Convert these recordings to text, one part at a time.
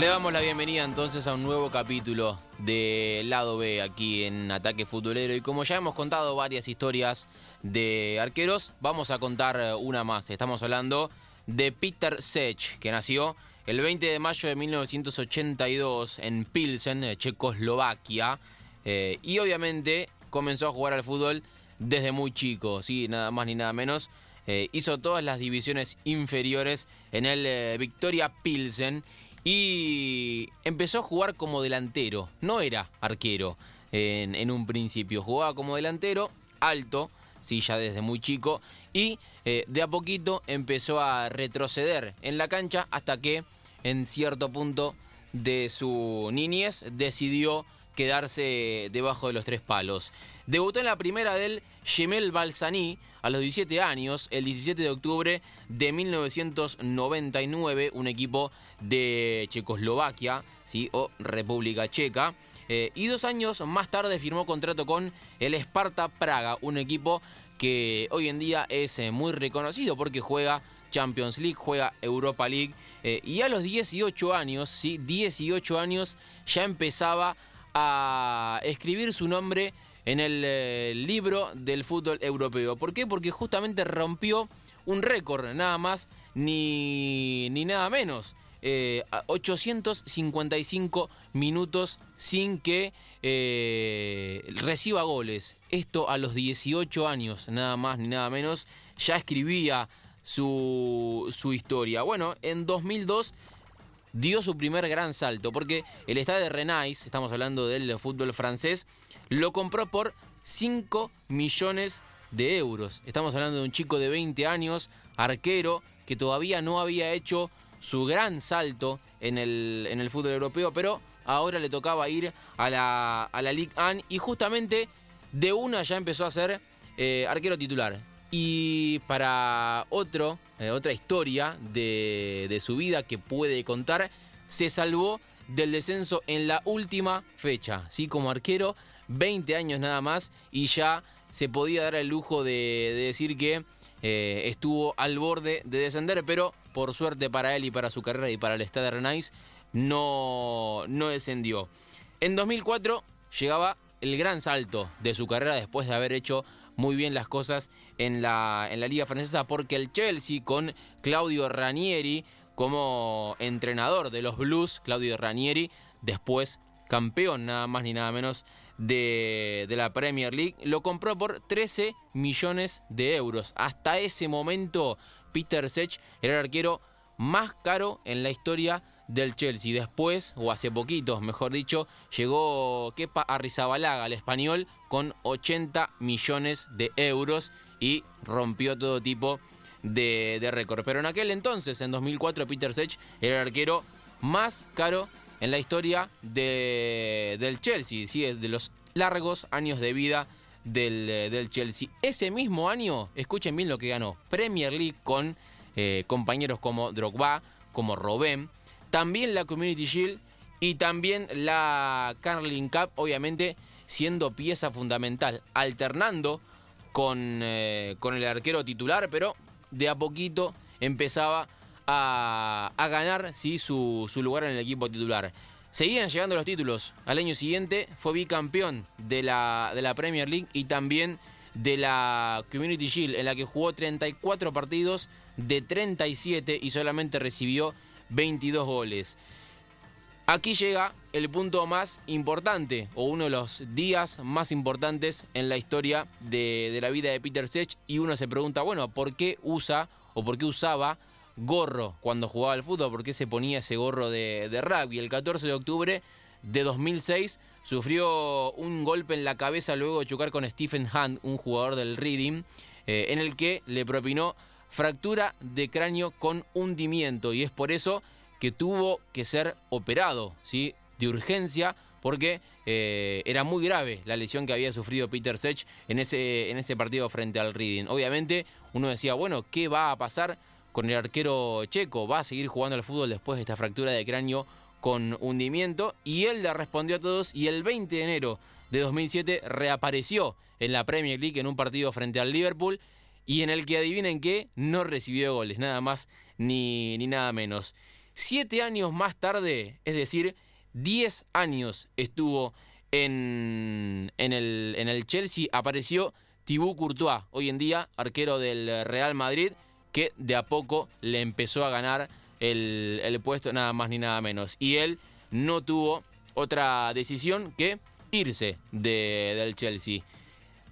Le damos la bienvenida entonces a un nuevo capítulo de Lado B aquí en Ataque Futbolero y como ya hemos contado varias historias de arqueros, vamos a contar eh, una más. Estamos hablando de Peter Sech, que nació el 20 de mayo de 1982 en Pilsen, eh, Checoslovaquia, eh, y obviamente comenzó a jugar al fútbol desde muy chico, ¿sí? nada más ni nada menos. hizo todas las divisiones inferiores en el Victoria Pilsen y empezó a jugar como delantero, no era arquero en, un principio, jugaba como delantero, alto, sí, ya desde muy chico, y eh, de a poquito empezó a retroceder en la cancha hasta que en cierto punto de su niñez decidió quedarse debajo de los tres palos. Debutó en la primera del Gemel Balsani a los 17 años, el 17 de octubre de 1999, un equipo de Checoslovaquia, ¿sí? o República Checa. Eh, y dos años más tarde firmó contrato con el Sparta Praga, un equipo que hoy en día es eh, muy reconocido porque juega Champions League, juega Europa League. Eh, y a los 18 años, sí, 18 años, ya empezaba a escribir su nombre en el libro del fútbol europeo. ¿Por qué? Porque justamente rompió un récord, nada más ni, ni nada menos. 855 eh, minutos sin que eh, reciba goles. Esto a los 18 años, nada más ni nada menos, ya escribía su, su historia. Bueno, en 2002 dio su primer gran salto, porque el estadio de Renais, estamos hablando del fútbol francés, lo compró por 5 millones de euros. Estamos hablando de un chico de 20 años, arquero, que todavía no había hecho su gran salto en el, en el fútbol europeo, pero ahora le tocaba ir a la, a la Ligue 1 y justamente de una ya empezó a ser eh, arquero titular. Y para otro, eh, otra historia de, de su vida que puede contar, se salvó del descenso en la última fecha, ¿sí? como arquero, 20 años nada más, y ya se podía dar el lujo de, decir que eh, estuvo al borde de descender, pero por suerte para él y para su carrera y para el Stade Rennais, no, no descendió. En 2004 llegaba el gran salto de su carrera después de haber hecho muy bien las cosas en la, en la Liga Francesa, porque el Chelsea con Claudio Ranieri como entrenador de los Blues, Claudio Ranieri, después campeón nada más ni nada menos de, la Premier League, lo compró por 13 millones de euros. Hasta ese momento Peter Sech era el arquero más caro en la historia del Chelsea. Después, o hace poquito, mejor dicho, llegó Kepa Arrizabalaga, al español, con 80 millones de euros y rompió todo tipo de, de récord. Pero en aquel entonces, en 2004, Peter Sech era el arquero más caro en la historia de, del Chelsea, ¿sí? de los largos años de vida eh, del, Chelsea. Ese mismo año, escuchen bien lo que ganó, Premier League con eh, compañeros como Drogba, como Robben, también la Community Shield y también la Carling Cup, obviamente siendo pieza fundamental, alternando con, eh, con el arquero titular, pero de a poquito empezaba a, ganar su lugar en el equipo titular. Seguían llegando los títulos. Al año siguiente fue bicampeón de la, de la Premier League y también de la Community Shield, en la que jugó 34 partidos de 37 y solamente recibió 22 goles. Aquí llega el punto más importante, o uno de los días más importantes en la historia de, de la vida de Peter Sech, y uno se pregunta, bueno, ¿por qué usa o por qué usaba gorro cuando jugaba al fútbol, porque se ponía ese gorro de, rugby. El 14 de octubre de 2006 sufrió un golpe en la cabeza luego de chocar con Stephen Hunt, un jugador del Reading, eh, en el que le propinó fractura de cráneo con hundimiento y es por eso que tuvo que ser operado, ¿sí? De urgencia porque eh, era muy grave la lesión que había sufrido Peter Sech en ese, en ese partido frente al Reading. Obviamente uno decía, bueno, ¿qué va a pasar con el arquero checo? ¿Va a seguir jugando al fútbol después de esta fractura de cráneo con hundimiento? Y él le respondió a todos y el 20 de enero de 2007 reapareció en la Premier League en un partido frente al Liverpool y en el que adivinen qué, no recibió goles, nada más ni, ni nada menos. Siete años más tarde, es decir, diez años estuvo en, en, el, en el Chelsea, apareció Thibaut Courtois, hoy en día arquero del Real Madrid, que de a poco le empezó a ganar el, el puesto, nada más ni nada menos. Y él no tuvo otra decisión que irse de, del Chelsea.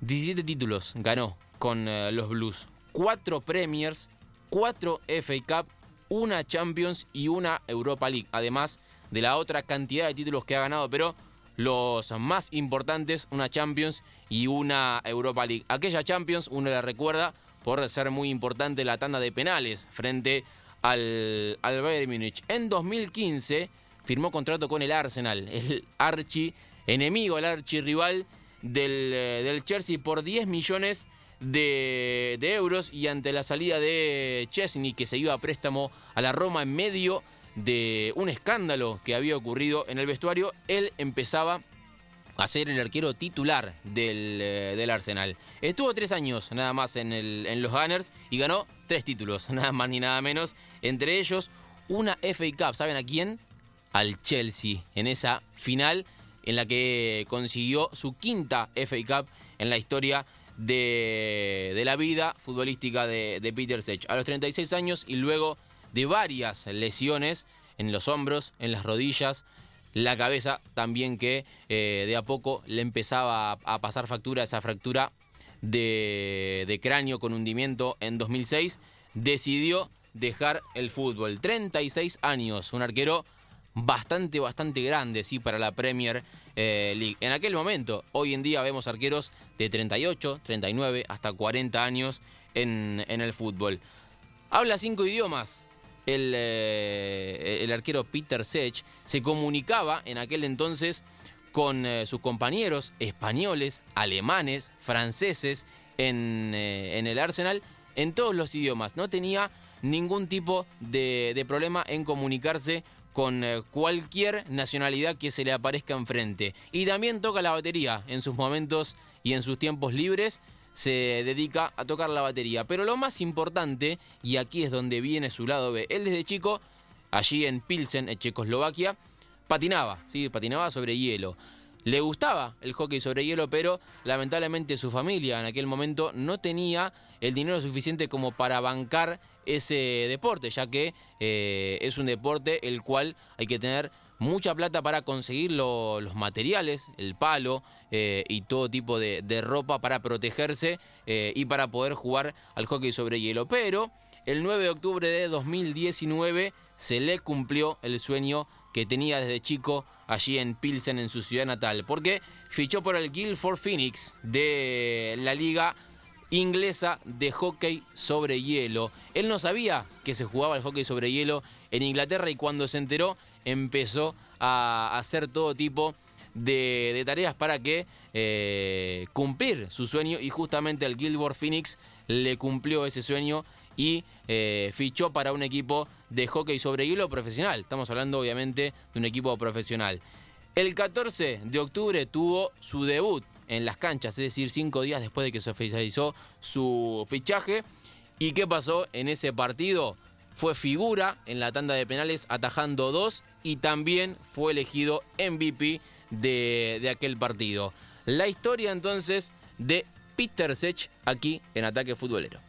17 títulos ganó con eh, los Blues. Cuatro Premiers, cuatro FA Cup, una Champions y una Europa League. Además de la otra cantidad de títulos que ha ganado, pero los más importantes, una Champions y una Europa League. Aquella Champions, uno le recuerda por ser muy importante la tanda de penales frente al, al Bayern Múnich. En 2015 firmó contrato con el Arsenal, el archi enemigo, el archi rival del, eh, del Chelsea por 10 millones de, euros y ante la salida de Chesney que se iba a préstamo a la Roma en medio de un escándalo que había ocurrido en el vestuario, él empezaba a ser el arquero titular del, eh, del Arsenal. Estuvo tres años nada más en, el, en los Gunners y ganó tres títulos, nada más ni nada menos. Entre ellos, una FA Cup. ¿Saben a quién? Al Chelsea, en esa final en la que consiguió su quinta FA Cup en la historia de, la vida futbolística de, Peter Sech. A los 36 años y luego de varias lesiones en los hombros, en las rodillas, la cabeza también que eh, de a poco le empezaba a, pasar factura, esa fractura de, cráneo con hundimiento en 2006, decidió dejar el fútbol. 36 años, un arquero bastante, bastante grande, sí, para la Premier eh, League. En aquel momento, hoy en día vemos arqueros de 38, 39, hasta 40 años en, el fútbol. Habla cinco idiomas. El, eh, el arquero Peter Sech se comunicaba en aquel entonces con eh, sus compañeros españoles, alemanes, franceses en, en, el Arsenal, en todos los idiomas. No tenía ningún tipo de, de problema en comunicarse con eh, cualquier nacionalidad que se le aparezca enfrente. Y también toca la batería en sus momentos y en sus tiempos libres se dedica a tocar la batería. Pero lo más importante, y aquí es donde viene su lado B, él desde chico, allí en Pilsen, en Checoslovaquia, patinaba, ¿sí? patinaba sobre hielo. Le gustaba el hockey sobre hielo, pero lamentablemente su familia en aquel momento no tenía el dinero suficiente como para bancar ese deporte, ya que eh, es un deporte el cual hay que tener mucha plata para conseguir los materiales, el palo eh, y todo tipo de, ropa para protegerse eh, y para poder jugar al hockey sobre hielo. Pero el 9 de octubre de 2019 se le cumplió el sueño que tenía desde chico allí en Pilsen, en su ciudad natal, porque fichó por el Guildford Phoenix de la liga inglesa de hockey sobre hielo. Él no sabía que se jugaba el hockey sobre hielo en Inglaterra y cuando se enteró empezó a hacer todo tipo de, tareas para que eh, cumplir su sueño y justamente el Guildford Phoenix le cumplió ese sueño y eh, fichó para un equipo de hockey sobre hielo profesional. Estamos hablando obviamente de un equipo profesional. El 14 de octubre tuvo su debut en las canchas, es decir, cinco días después de que se oficializó su fichaje. ¿Y qué pasó en ese partido? Fue figura en la tanda de penales atajando dos y también fue elegido MVP de, de aquel partido. La historia entonces de Peter Sech aquí en Ataque Futbolero.